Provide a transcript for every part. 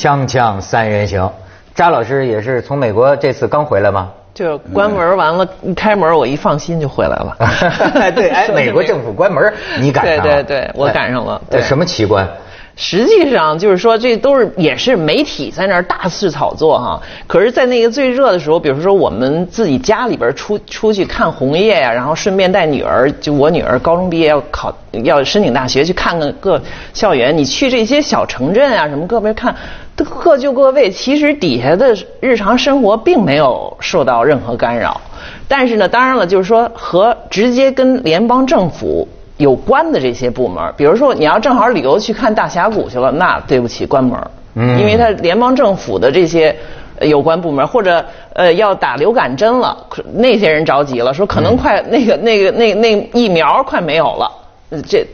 锵锵三人行，扎老师也是从美国这次刚回来吗？就关门完了，一开门我一放心就回来了。对，哎，美国政府关门，你赶上了？对对对，我赶上了。什么奇观？实际上就是说，这都是也是媒体在那儿大肆炒作哈。可是，在那个最热的时候，比如说我们自己家里边出出去看红叶呀，然后顺便带女儿，就我女儿高中毕业要考要申请大学，去看看各校园。你去这些小城镇啊，什么各边看，各就各位。其实底下的日常生活并没有受到任何干扰。但是呢，当然了，就是说和直接跟联邦政府。有关的这些部门，比如说你要正好旅游去看大峡谷去了，那对不起关门，嗯，因为它联邦政府的这些有关部门或者呃要打流感针了，那些人着急了，说可能快那个那个那那疫苗快没有了，这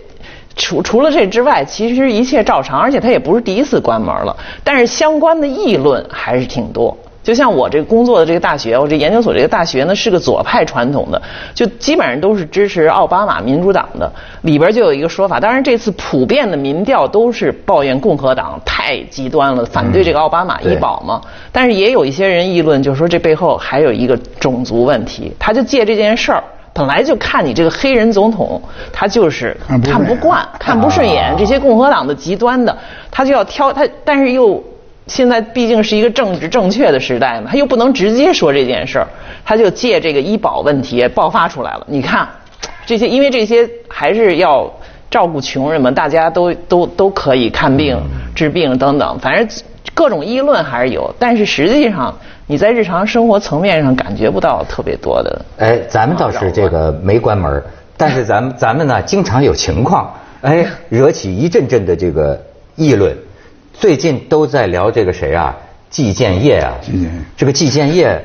除除了这之外，其实一切照常，而且他也不是第一次关门了，但是相关的议论还是挺多。就像我这个工作的这个大学，我这研究所这个大学呢是个左派传统的，就基本上都是支持奥巴马民主党的。里边就有一个说法，当然这次普遍的民调都是抱怨共和党太极端了，反对这个奥巴马医保嘛。但是也有一些人议论，就是说这背后还有一个种族问题，他就借这件事儿，本来就看你这个黑人总统，他就是看不惯、看不顺眼这些共和党的极端的，他就要挑他，但是又。现在毕竟是一个政治正确的时代嘛，他又不能直接说这件事儿，他就借这个医保问题爆发出来了。你看，这些因为这些还是要照顾穷人嘛，大家都都都可以看病、治病等等，反正各种议论还是有。但是实际上你在日常生活层面上感觉不到特别多的。哎，咱们倒是这个没关门，但是咱们咱们呢经常有情况，哎，惹起一阵阵的这个议论。最近都在聊这个谁啊？季建业啊，这个季建业，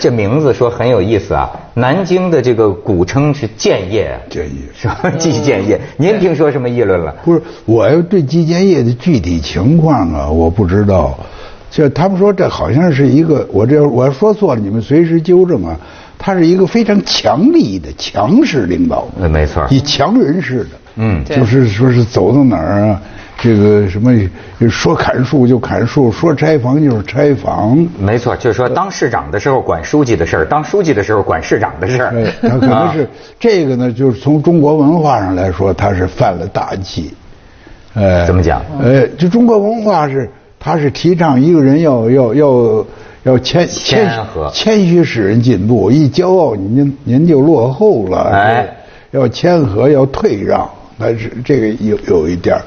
这名字说很有意思啊。南京的这个古称是建业啊，建业是吧？季建业，您听说什么议论了？不是，我要对季建业的具体情况啊，我不知道。就他们说这好像是一个，我这我要说错了，你们随时纠正啊。他是一个非常强力的强势领导，没错，以强人式的，嗯，就是说是走到哪儿啊。这个什么说砍树就砍树，说拆房就是拆房。没错，就是说当市长的时候管书记的事儿，当书记的时候管市长的事儿。他可能是这个呢，就是从中国文化上来说，他是犯了大忌。呃，怎么讲？呃，就中国文化是，他是提倡一个人要要要要谦谦和谦虚使人进步，一骄傲您您就落后了。哎，要谦和，要退让。但是这个有有一点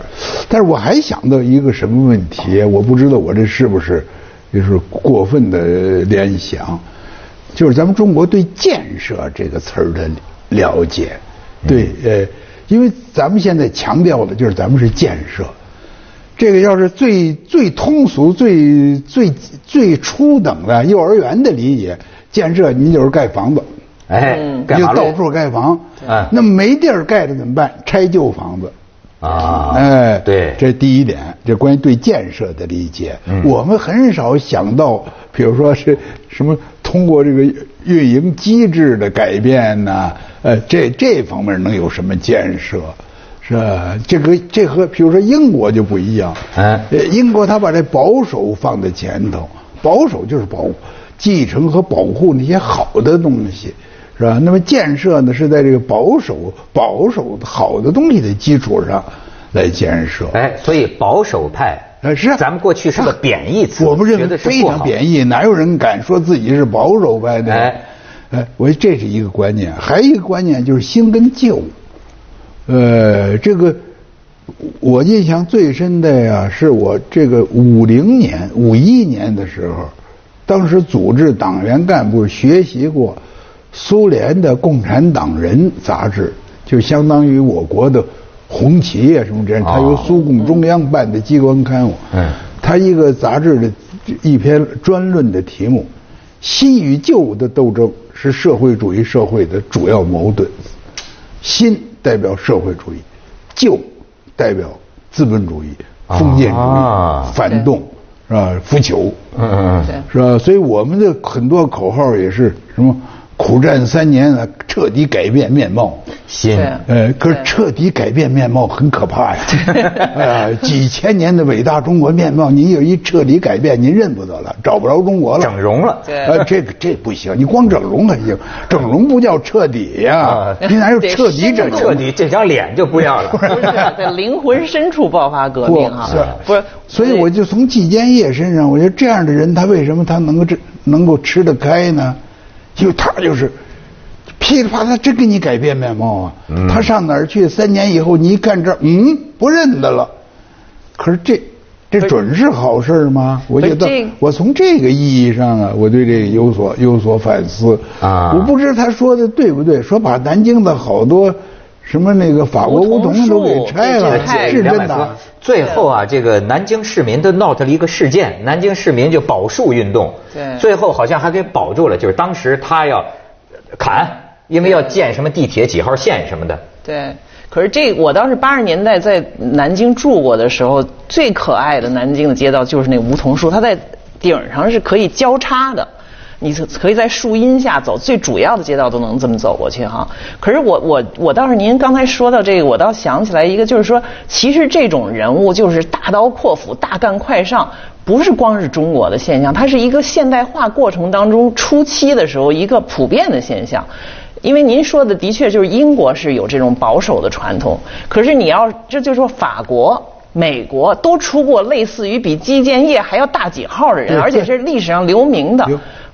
但是我还想到一个什么问题，我不知道我这是不是就是过分的联想，就是咱们中国对建设这个词儿的了解，对，呃，因为咱们现在强调的就是咱们是建设，这个要是最最通俗、最最最初等的幼儿园的理解，建设你就是盖房子。哎，就到处盖房，哎，那没地儿盖了怎么办？拆旧房子，啊，哎，对，这第一点，这关于对建设的理解，我们很少想到，比如说是什么通过这个运营机制的改变呢？呃，这这方面能有什么建设？是吧？这个这和比如说英国就不一样，哎，英国他把这保守放在前头，保守就是保继承和保护那些好的东西。是吧？那么建设呢，是在这个保守、保守好的东西的基础上来建设。哎，所以保守派，呃，是咱们过去是个贬义词，我们认为非常贬义，哪有人敢说自己是保守派的？哎，哎，我这是一个观念，还有一个观念就是新跟旧。呃，这个我印象最深的呀，是我这个五零年、五一年的时候，当时组织党员干部学习过。苏联的《共产党人》杂志就相当于我国的《红旗》啊什么这样，它由苏共中央办的机关刊物。嗯，它一个杂志的一篇专论的题目：“新与旧的斗争是社会主义社会的主要矛盾。新代表社会主义，旧代表资本主义、封建主义、反动是吧？腐朽，嗯嗯，是吧？所以我们的很多口号也是什么？”苦战三年啊，彻底改变面貌。心，呃，可是彻底改变面貌很可怕呀。呃，几千年的伟大中国面貌，您有一彻底改变，您认不得了，找不着中国了。整容了。呃，这个这不行，你光整容还行，整容不叫彻底呀。你哪有彻底整？彻底这张脸就不要了。不是，在灵魂深处爆发革命啊。不是，所以我就从季建业身上，我觉得这样的人，他为什么他能够这能够吃得开呢？因为他就是。噼里啪啦，真给你改变面貌啊！他上哪儿去？三年以后，你一看这，嗯，不认得了。可是这，这准是好事吗？我觉得，我从这个意义上啊，我对这个有所有所反思啊。我不知他说的对不对？说把南京的好多什么那个法国梧桐都给拆了，是真的。最后啊，这个南京市民都闹出了一个事件，南京市民就保树运动。对。最后好像还给保住了，就是当时他要砍。因为要建什么地铁几号线什么的。对，可是这我当时八十年代在南京住过的时候，最可爱的南京的街道就是那梧桐树，它在顶上是可以交叉的，你可以在树荫下走，最主要的街道都能这么走过去哈。可是我我我倒是您刚才说到这个，我倒想起来一个，就是说其实这种人物就是大刀阔斧、大干快上，不是光是中国的现象，它是一个现代化过程当中初期的时候一个普遍的现象。因为您说的的确就是英国是有这种保守的传统，可是你要这就说法国、美国都出过类似于比基建业还要大几号的人，而且是历史上留名的。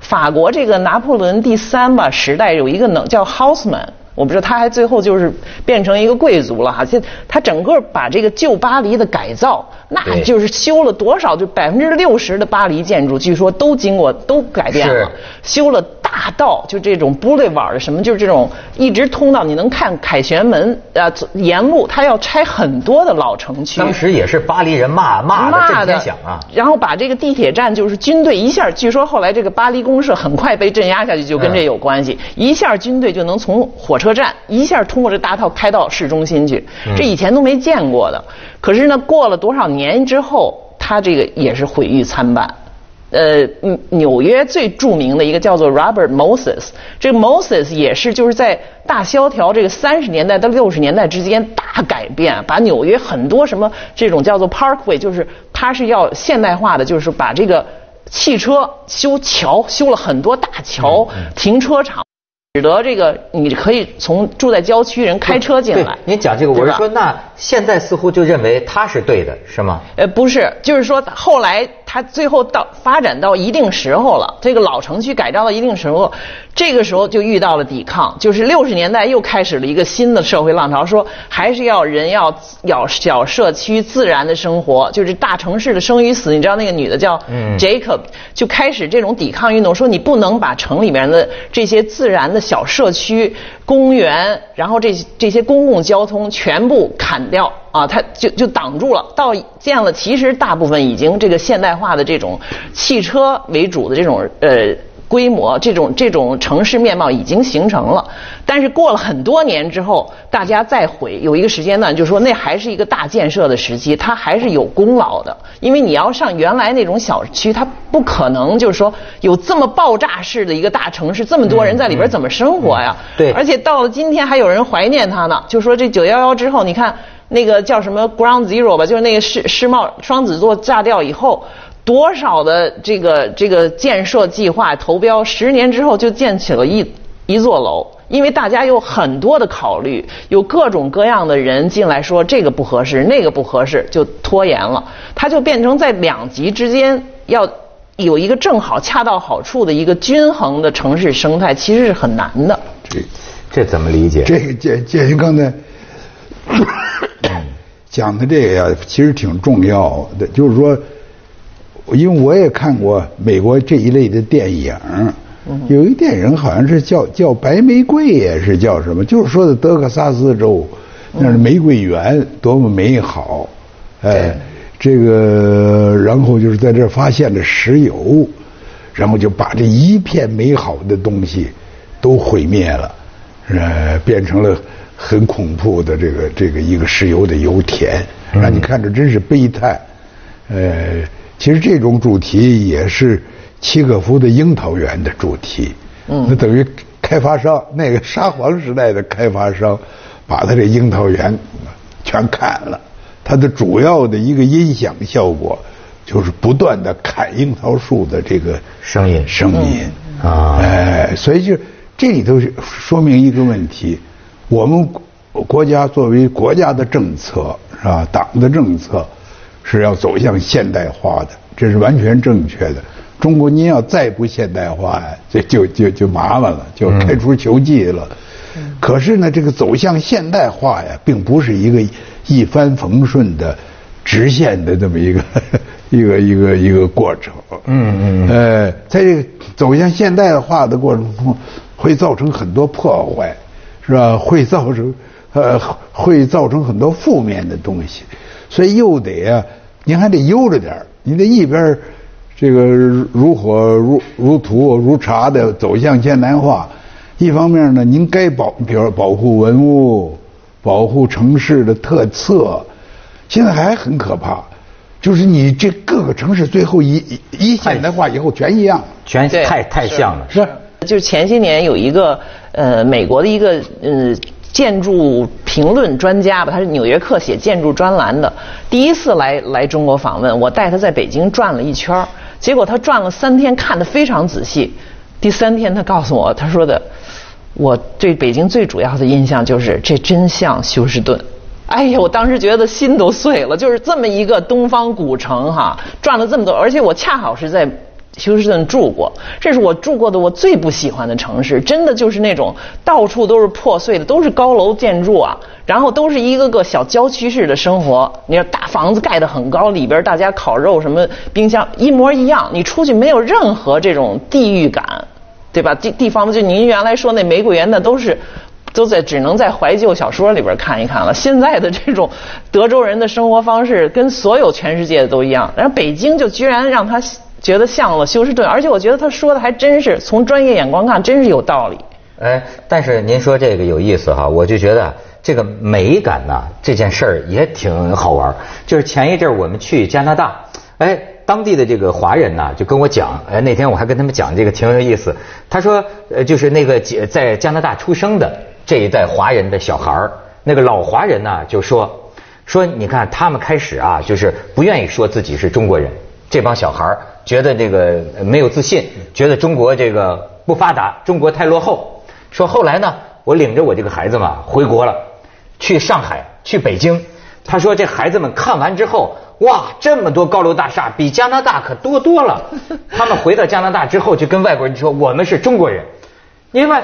法国这个拿破仑第三吧时代有一个能叫 Houseman，我不知道他还最后就是变成一个贵族了哈，就他整个把这个旧巴黎的改造。那就是修了多少？就百分之六十的巴黎建筑，据说都经过都改变了。修了大道，就这种 boulevard 什么，就是这种一直通到你能看凯旋门呃，沿路他要拆很多的老城区。当时也是巴黎人骂骂的震天啊！然后把这个地铁站，就是军队一下，据说后来这个巴黎公社很快被镇压下去，就跟这有关系。一下军队就能从火车站一下通过这大道开到市中心去，这以前都没见过的。可是呢，过了多少年之后，他这个也是毁誉参半。呃，纽约最著名的一个叫做 Robert Moses，这个 Moses 也是就是在大萧条这个三十年代到六十年代之间大改变，把纽约很多什么这种叫做 Parkway，就是他是要现代化的，就是把这个汽车修桥，修了很多大桥、停车场。使得这个你可以从住在郊区人开车进来。您讲这个，我是说，那现在似乎就认为他是对的，是吗？呃，不是，就是说后来他最后到发展到一定时候了，这个老城区改造到一定时候，这个时候就遇到了抵抗，就是六十年代又开始了一个新的社会浪潮，说还是要人要要小社区自然的生活，就是大城市的生与死。你知道那个女的叫 Jacob，就开始这种抵抗运动，说你不能把城里面的这些自然的。小社区、公园，然后这这些公共交通全部砍掉啊，它就就挡住了。到建了，其实大部分已经这个现代化的这种汽车为主的这种呃。规模这种这种城市面貌已经形成了，但是过了很多年之后，大家再回有一个时间段，就是说那还是一个大建设的时期，它还是有功劳的。因为你要上原来那种小区，它不可能就是说有这么爆炸式的一个大城市，这么多人在里边怎么生活呀？对。而且到了今天，还有人怀念它呢。就说这九幺幺之后，你看那个叫什么 Ground Zero 吧，就是那个世世贸双子座炸掉以后。多少的这个这个建设计划投标，十年之后就建起了一一座楼，因为大家有很多的考虑，有各种各样的人进来说这个不合适，那个不合适，就拖延了。它就变成在两极之间要有一个正好恰到好处的一个均衡的城市生态，其实是很难的。这这怎么理解？这个建建刚才 讲的这个呀，其实挺重要的，就是说。因为我也看过美国这一类的电影，有一电影好像是叫叫《白玫瑰》，也是叫什么？就是说的德克萨斯州，那是玫瑰园，多么美好！哎，这个然后就是在这发现了石油，然后就把这一片美好的东西都毁灭了，呃，变成了很恐怖的这个这个一个石油的油田，让你看着真是悲叹，呃。其实这种主题也是契诃夫的《樱桃园》的主题，嗯，那等于。开发商，那个沙皇时代的开发商，把他这樱桃园全砍了。它的主要的一个音响效果，就是不断的砍樱桃树的这个声音。声音。啊，哎，所以就这里头说明一个问题：我们国家作为国家的政策是吧？党的政策是要走向现代化的，这是完全正确的。中国您要再不现代化呀，这就就就麻烦了，就开除球技了。可是呢，这个走向现代化呀，并不是一个一帆风顺的直线的这么一个 一个一个一个过程。嗯嗯。呃，在这个走向现代化的过程中，会造成很多破坏，是吧？会造成呃，会造成很多负面的东西，所以又得啊，您还得悠着点你得一边这个如火如如荼如茶的走向现代化。一方面呢，您该保，比如保护文物，保护城市的特色。现在还很可怕，就是你这各个城市最后一一现代化以后全一样，全太太像了。是，就是前些年有一个呃美国的一个呃建筑评论专家吧，他是《纽约客》写建筑专栏的，第一次来来中国访问，我带他在北京转了一圈结果他转了三天，看得非常仔细。第三天他告诉我，他说的。我对北京最主要的印象就是，这真像休斯顿。哎呀，我当时觉得心都碎了，就是这么一个东方古城哈，转了这么多，而且我恰好是在休斯顿住过，这是我住过的我最不喜欢的城市，真的就是那种到处都是破碎的，都是高楼建筑啊，然后都是一个个小郊区式的生活。你看大房子盖得很高，里边大家烤肉什么冰箱一模一样，你出去没有任何这种地域感。对吧？地地方就您原来说那玫瑰园，那都是都在只能在怀旧小说里边看一看了。现在的这种德州人的生活方式跟所有全世界的都一样，然后北京就居然让他觉得像了休斯顿，而且我觉得他说的还真是从专业眼光看，真是有道理。哎，但是您说这个有意思哈，我就觉得这个美感呐这件事儿也挺好玩。就是前一阵我们去加拿大，哎。当地的这个华人呢，就跟我讲，哎，那天我还跟他们讲这个挺有意思。他说，呃，就是那个在加拿大出生的这一代华人的小孩儿，那个老华人呢就说，说你看他们开始啊，就是不愿意说自己是中国人，这帮小孩儿觉得这个没有自信，觉得中国这个不发达，中国太落后。说后来呢，我领着我这个孩子嘛回国了，去上海，去北京。他说这孩子们看完之后。哇，这么多高楼大厦，比加拿大可多多了。他们回到加拿大之后，就跟外国人说：“我们是中国人。”因为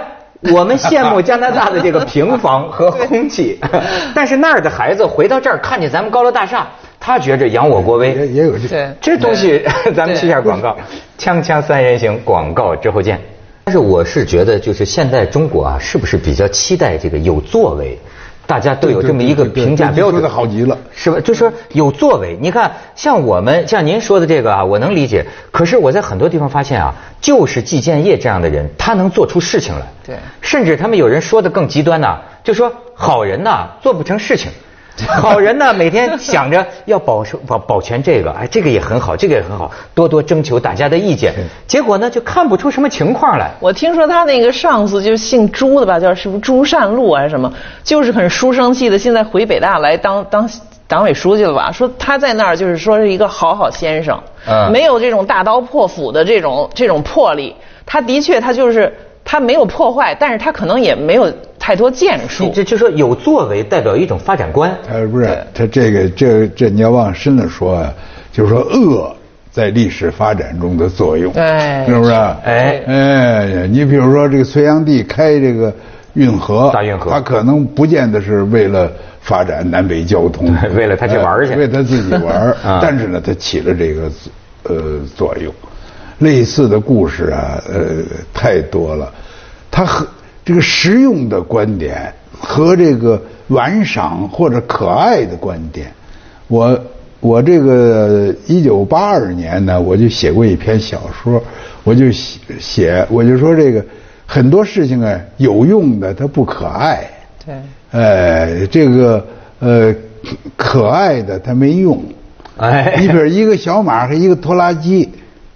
我们羡慕加拿大的这个平房和空气，但是那儿的孩子回到这儿，看见咱们高楼大厦，他觉着扬我国威。也有这这东西，咱们去下广告，锵锵三人行，广告之后见。但是我是觉得，就是现在中国啊，是不是比较期待这个有作为？大家都有这么一个评价标准，好极了，是吧？就说有作为。你看，像我们像您说的这个啊，我能理解。可是我在很多地方发现啊，就是季建业这样的人，他能做出事情来。对。甚至他们有人说的更极端呐，就说好人呐做不成事情。好人呢，每天想着要保守保保全这个，哎，这个也很好，这个也很好，多多征求大家的意见。结果呢，就看不出什么情况来。我听说他那个上司就姓朱的吧，叫是不是朱善禄还是什么？就是很书生气的，现在回北大来当当党委书记了吧？说他在那儿就是说是一个好好先生，没有这种大刀破斧的这种这种魄力。他的确，他就是他没有破坏，但是他可能也没有。太多建树，这就说有作为代表一种发展观。呃，不是，他这个这这你要往深了说啊，就是说恶在历史发展中的作用，哎是不是？哎哎，你比如说这个隋炀帝开这个运河，大运河，他可能不见得是为了发展南北交通，为了他去玩去，为他自己玩 但是呢，他起了这个呃作用。类似的故事啊，呃，太多了。他和。这个实用的观点和这个玩赏或者可爱的观点，我我这个一九八二年呢，我就写过一篇小说，我就写写我就说这个很多事情啊，有用的它不可爱，对，哎，这个呃可爱的它没用，哎，你比如一个小马和一个拖拉机，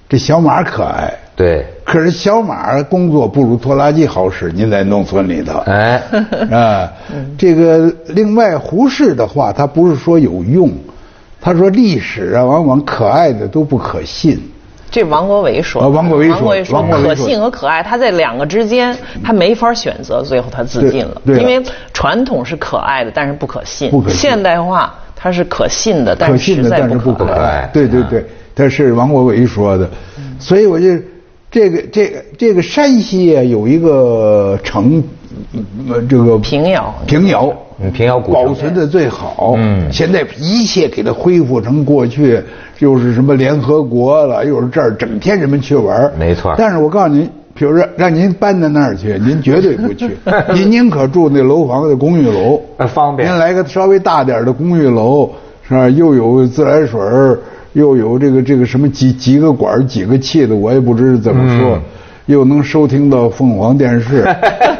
这小马可爱，对。可是小马工作不如拖拉机好使，您在农村里头，哎，啊，这个另外胡适的话，他不是说有用，他说历史啊，往往可爱的都不可信。这王国维说，啊王国维说王国维说王国维说可信和可爱，他在两个之间，他没法选择，最后他自尽了。对因为传统是可爱的，但是不可信；不可信现代化它是可信的，但是实在不可爱对对对，他是王国维说的，所以我就这个这个这个山西啊有一个城，呃这个平遥。平遥。嗯平遥古城。保存的最好，嗯。现在一切给它恢复成过去，又是什么联合国了，又是这儿，整天人们去玩儿。没错。但是我告诉您。比如说，让您搬到那儿去，您绝对不去。您宁可住那楼房的公寓楼，呃方便。您来个稍微大点的公寓楼，是吧？又有自来水儿又有这个这个什么几几个管几个气的，我也不知怎么说。嗯又能收听到凤凰电视？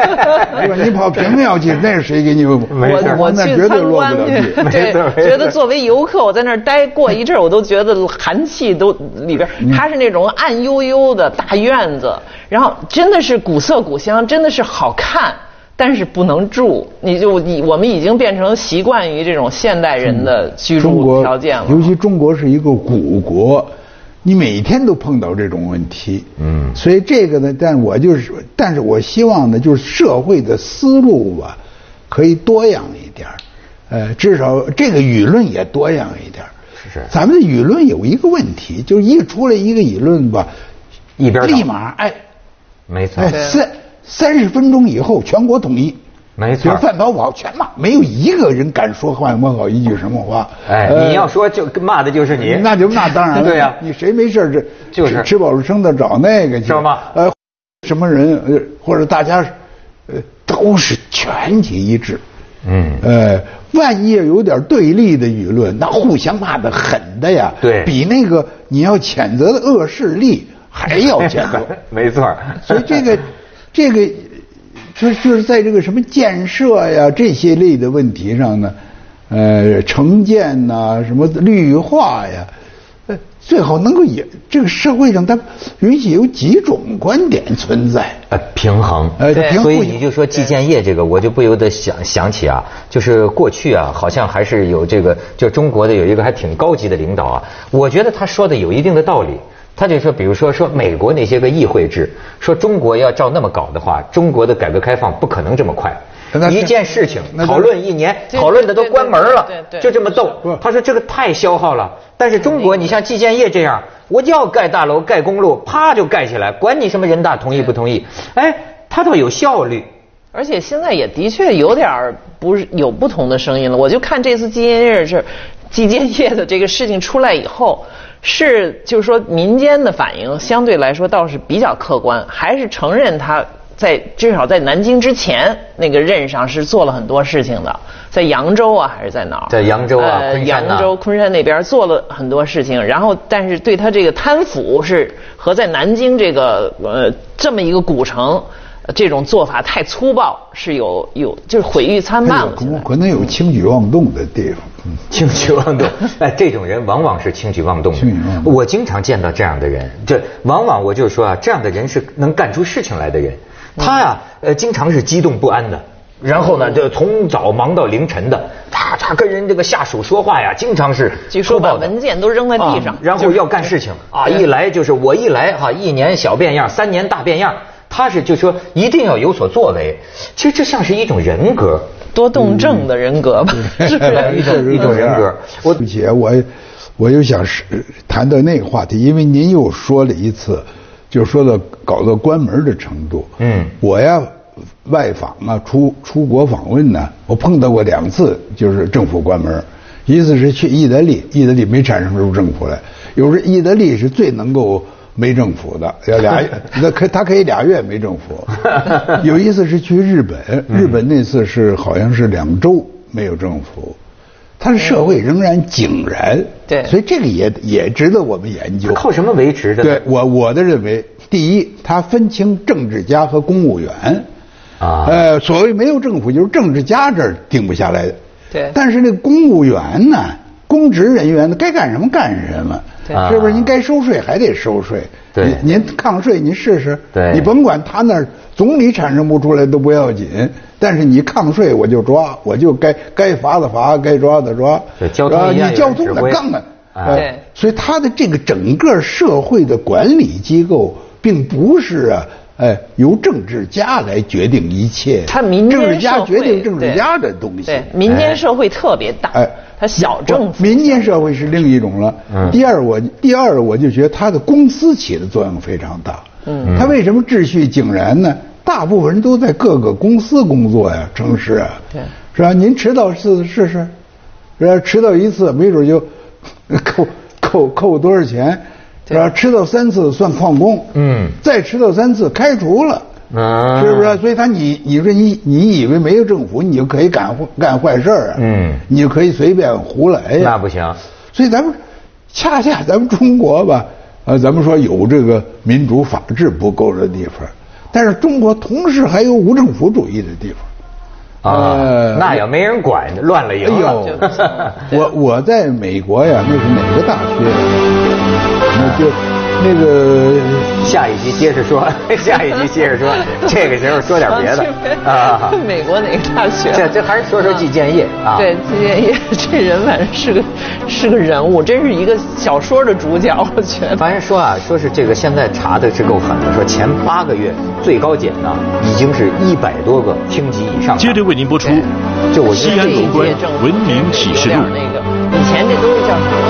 你跑平遥去，那是谁给你？没我我那去绝对落不参观了去，地。对觉得作为游客，我在那儿待过一阵儿，我都觉得寒气都里边，它是那种暗幽幽的大院子，然后真的是古色古香，真的是好看。但是不能住，你就你我们已经变成习惯于这种现代人的居住条件了。尤其中国是一个古国，你每天都碰到这种问题。嗯。所以这个呢，但我就是，但是我希望呢，就是社会的思路吧，可以多样一点儿。呃，至少这个舆论也多样一点是是。咱们的舆论有一个问题，就是一出来一个舆论吧，一边立马哎没错。哎，三三十分钟以后全国统一。没错范宝宝全骂，没有一个人敢说范宝宝一句什么话。哎，呃你要说就骂的就是你，那就那当然了。对呀你谁没事这就是吃吃饱了撑的找那个去是吗呃，什么人呃，或者大家呃都是全体一致。嗯呃，万一有点对立的舆论，那互相骂的狠的呀，对比那个你要谴责的恶势力还要谴责。没错所以这个这个就是就是在这个什么建设呀这些类的问题上呢，呃，城建呐、什么绿化呀，呃，最好能够也这个社会上它允许有几种观点存在。呃，平衡。呃对所以你就说季建业这个，我就不由得想想起啊，就是过去啊，好像还是有这个，就中国的有一个还挺高级的领导啊，我觉得他说的有一定的道理。他就说，比如说说美国那些个议会制，说中国要照那么搞的话，中国的改革开放不可能这么快一件事情讨论一年，讨论的都关门了就这么斗。他说这个太消耗了。但是中国，你像季建业这样，我就要盖大楼、盖公路，啪就盖起来，管你什么人大同意不同意，哎，他倒有效率。而且现在也的确有点儿不是有不同的声音了。我就看这次季建业是季建业的这个事情出来以后，是就是说民间的反应相对来说倒是比较客观，还是承认他在至少在南京之前那个任上是做了很多事情的，在扬州啊还是在哪儿？在扬州啊呃昆山呐扬州、昆山那边做了很多事情，然后但是对他这个贪腐是和在南京这个呃这么一个古城。呃这种做法太粗暴，是有有就是毁誉参半了。可能有轻举妄动的地方。嗯轻举妄动，哎，这种人往往是轻举妄动的妄。动我经常见到这样的人，这往往我就说啊，这样的人是能干出事情来的人。他呀，呃，经常是激动不安的，然后呢，就从早忙到凌晨的，他他跟人这个下属说话呀，经常是据说把文件都扔在地上啊，然后要干事情啊，一来就是我一来哈，一年小变样，三年大变样。他是就说一定要有所作为，其实这像是一种人格。多动症的人格吧，是不一是？种一种人格。我对不起，我我又想是谈到那个话题，因为您又说了一次，就说到搞到关门的程度。嗯我呀外访啊，出出国访问呢，我碰到过两次，就是政府关门。一次是去意大利，意大利没产生出政府来。有时意大利是最能够没政府的，要俩 那可他可以俩月没政府。有一次是去日本，日本那次是好像是两周没有政府。他的社会仍然井然，对所以这个也也值得我们研究。靠什么维持的？对我我的认为，第一，他分清政治家和公务员。啊呃，所谓没有政府，就是政治家这儿定不下来的。对但是那公务员呢，公职人员呢，该干什么干什么，是不是？您该收税还得收税。对，您抗税，您试试。对，你甭管他那儿总理产生不出来都不要紧，但是你抗税我就抓，我就该该罚的罚，该抓的抓。对，交通你交通的杠啊。对，所以他的这个整个社会的管理机构，并不是啊。哎，由政治家来决定一切。他民间政治家决定政治家的东西。对，民间社会特别大。哎，他小政府。民间社会是另一种了。嗯。第二，我第二我就觉得他的公司起的作用非常大。嗯。他为什么秩序井然呢？大部分人都在各个公司工作呀，城市啊。对。是吧？您迟到次试试，是吧？迟到一次，没准就 扣扣扣多少钱。是吧？迟到三次算旷工，嗯，再迟到三次开除了，啊，是不是？所以他你你说你你以为没有政府你就可以干干坏事啊？嗯，你就可以随便胡来呀？那不行。所以咱们恰恰咱们中国吧，呃，咱们说有这个民主法治不够的地方，但是中国同时还有无政府主义的地方。啊，那要没人管，乱了营了。我我在美国呀，那是哪个大学？那就那个下一集接着说，下一集接着说，这个时候说点别的 啊。美国哪个大学？这这还是说说季建业啊。对，季建业这人反正是个是个人物，真是一个小说的主角，我觉得。反正说啊，说是这个现在查的是够狠的，说前八个月最高检呢已经是一百多个厅级以上。接着为您播出，就我西安楼观文明启示录。那个以前这都是叫什么？